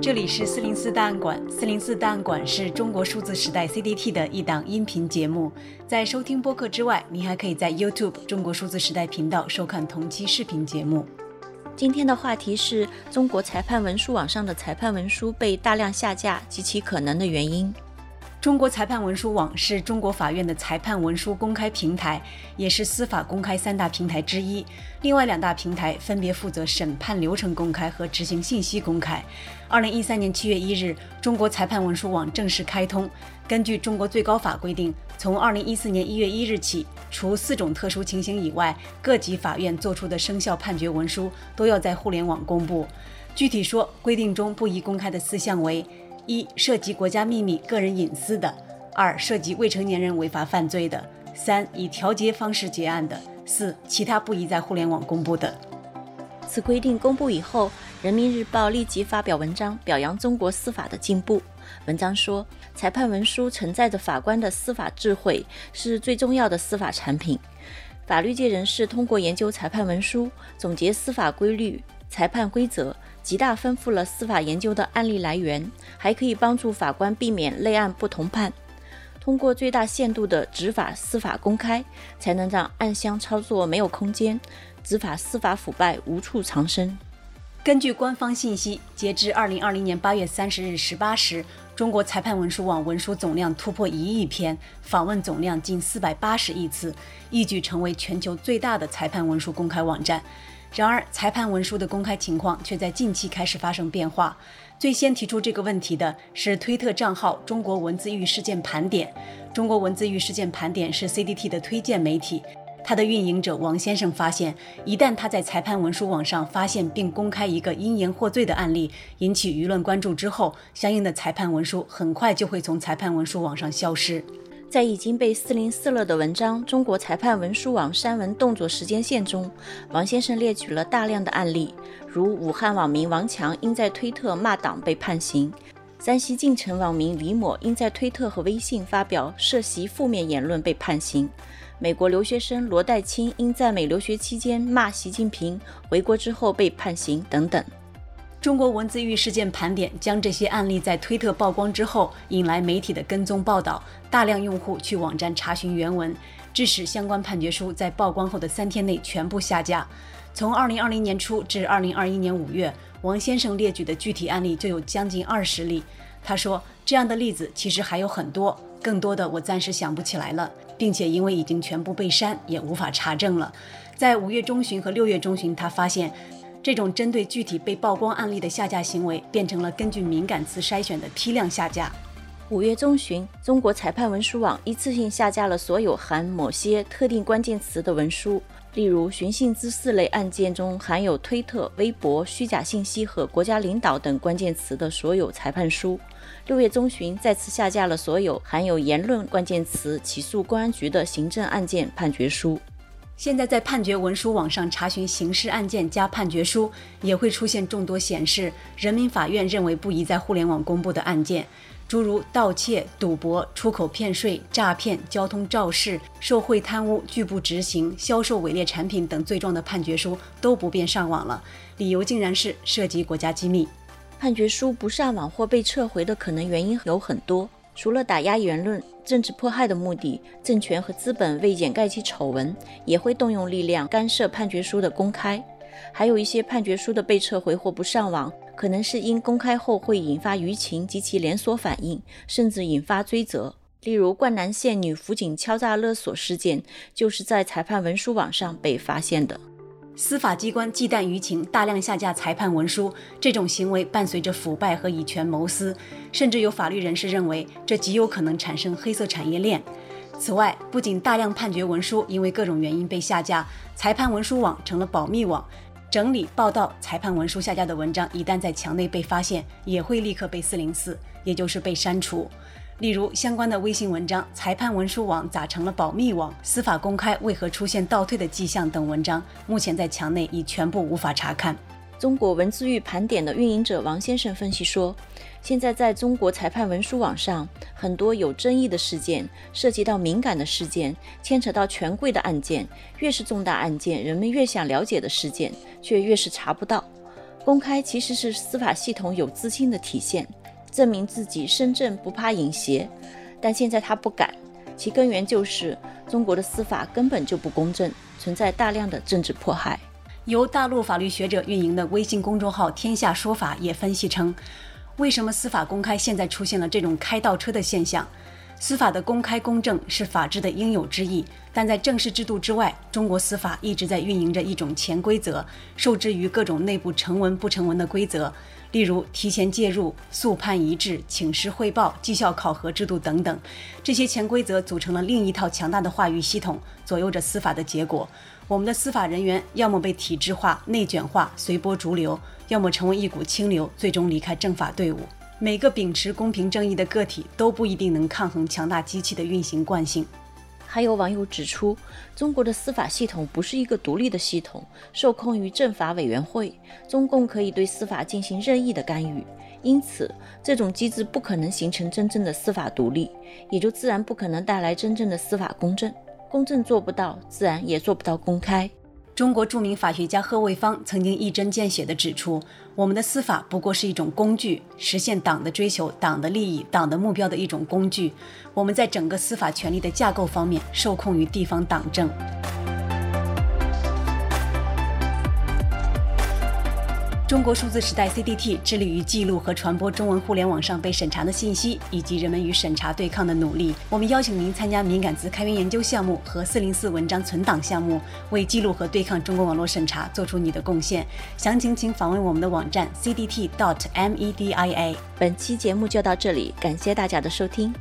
这里是四零四档案馆，四零四档案馆是中国数字时代 CDT 的一档音频节目。在收听播客之外，您还可以在 YouTube 中国数字时代频道收看同期视频节目。今天的话题是中国裁判文书网上的裁判文书被大量下架及其可能的原因。中国裁判文书网是中国法院的裁判文书公开平台，也是司法公开三大平台之一。另外两大平台分别负责审判流程公开和执行信息公开。二零一三年七月一日，中国裁判文书网正式开通。根据中国最高法规定，从二零一四年一月一日起，除四种特殊情形以外，各级法院作出的生效判决文书都要在互联网公布。具体说，规定中不宜公开的四项为。一、涉及国家秘密、个人隐私的；二、涉及未成年人违法犯罪的；三、以调解方式结案的；四、其他不宜在互联网公布的。此规定公布以后，《人民日报》立即发表文章表扬中国司法的进步。文章说，裁判文书承载着法官的司法智慧，是最重要的司法产品。法律界人士通过研究裁判文书，总结司法规律、裁判规则。极大丰富了司法研究的案例来源，还可以帮助法官避免类案不同判。通过最大限度的执法司法公开，才能让暗箱操作没有空间，执法司法腐败无处藏身。根据官方信息，截至二零二零年八月三十日十八时，中国裁判文书网文书总量突破一亿篇，访问总量近四百八十亿次，一举成为全球最大的裁判文书公开网站。然而，裁判文书的公开情况却在近期开始发生变化。最先提出这个问题的是推特账号“中国文字狱事件盘点”。中国文字狱事件盘点是 CDT 的推荐媒体。他的运营者王先生发现，一旦他在裁判文书网上发现并公开一个因言获罪的案例，引起舆论关注之后，相应的裁判文书很快就会从裁判文书网上消失。在已经被四零四了的文章《中国裁判文书网删文动作时间线》中，王先生列举了大量的案例，如武汉网民王强因在推特骂党被判刑；山西晋城网民李某因在推特和微信发表涉袭负面言论被判刑；美国留学生罗代清因在美留学期间骂习近平，回国之后被判刑等等。中国文字狱事件盘点将这些案例在推特曝光之后，引来媒体的跟踪报道，大量用户去网站查询原文，致使相关判决书在曝光后的三天内全部下架。从二零二零年初至二零二一年五月，王先生列举的具体案例就有将近二十例。他说，这样的例子其实还有很多，更多的我暂时想不起来了，并且因为已经全部被删，也无法查证了。在五月中旬和六月中旬，他发现。这种针对具体被曝光案例的下架行为，变成了根据敏感词筛选的批量下架。五月中旬，中国裁判文书网一次性下架了所有含某些特定关键词的文书，例如寻衅滋事类案件中含有推特、微博、虚假信息和国家领导等关键词的所有裁判书。六月中旬，再次下架了所有含有言论关键词起诉公安局的行政案件判决书。现在在判决文书网上查询刑事案件加判决书，也会出现众多显示人民法院认为不宜在互联网公布的案件，诸如盗窃、赌博、出口骗税、诈骗、交通肇事、受贿贪污、拒不执行、销售伪劣产品等罪状的判决书都不便上网了，理由竟然是涉及国家机密。判决书不上网或被撤回的可能原因有很多。除了打压言论、政治迫害的目的，政权和资本为掩盖其丑闻，也会动用力量干涉判决书的公开。还有一些判决书的被撤回或不上网，可能是因公开后会引发舆情及其连锁反应，甚至引发追责。例如，灌南县女辅警敲诈勒索事件，就是在裁判文书网上被发现的。司法机关忌惮舆情，大量下架裁判文书，这种行为伴随着腐败和以权谋私，甚至有法律人士认为这极有可能产生黑色产业链。此外，不仅大量判决文书因为各种原因被下架，裁判文书网成了保密网，整理报道裁判文书下架的文章一旦在墙内被发现，也会立刻被四零四，也就是被删除。例如相关的微信文章，裁判文书网咋成了保密网？司法公开为何出现倒退的迹象等文章，目前在墙内已全部无法查看。中国文字狱盘点的运营者王先生分析说，现在在中国裁判文书网上，很多有争议的事件，涉及到敏感的事件，牵扯到权贵的案件，越是重大案件，人们越想了解的事件，却越是查不到。公开其实是司法系统有自信的体现，证明自己身正不怕影邪。但现在他不敢，其根源就是中国的司法根本就不公正，存在大量的政治迫害。由大陆法律学者运营的微信公众号“天下说法”也分析称，为什么司法公开现在出现了这种开倒车的现象？司法的公开公正是法治的应有之义，但在正式制度之外，中国司法一直在运营着一种潜规则，受制于各种内部成文不成文的规则，例如提前介入、速判一致、请示汇报、绩效考核制度等等。这些潜规则组成了另一套强大的话语系统，左右着司法的结果。我们的司法人员要么被体制化、内卷化、随波逐流，要么成为一股清流，最终离开政法队伍。每个秉持公平正义的个体都不一定能抗衡强大机器的运行惯性。还有网友指出，中国的司法系统不是一个独立的系统，受控于政法委员会，中共可以对司法进行任意的干预，因此这种机制不可能形成真正的司法独立，也就自然不可能带来真正的司法公正。公正做不到，自然也做不到公开。中国著名法学家贺卫方曾经一针见血地指出，我们的司法不过是一种工具，实现党的追求、党的利益、党的目标的一种工具。我们在整个司法权力的架构方面受控于地方党政。中国数字时代 CDT 致力于记录和传播中文互联网上被审查的信息，以及人们与审查对抗的努力。我们邀请您参加敏感词开源研究项目和四零四文章存档项目，为记录和对抗中国网络审查做出你的贡献。详情请访问我们的网站 cdt.media。本期节目就到这里，感谢大家的收听。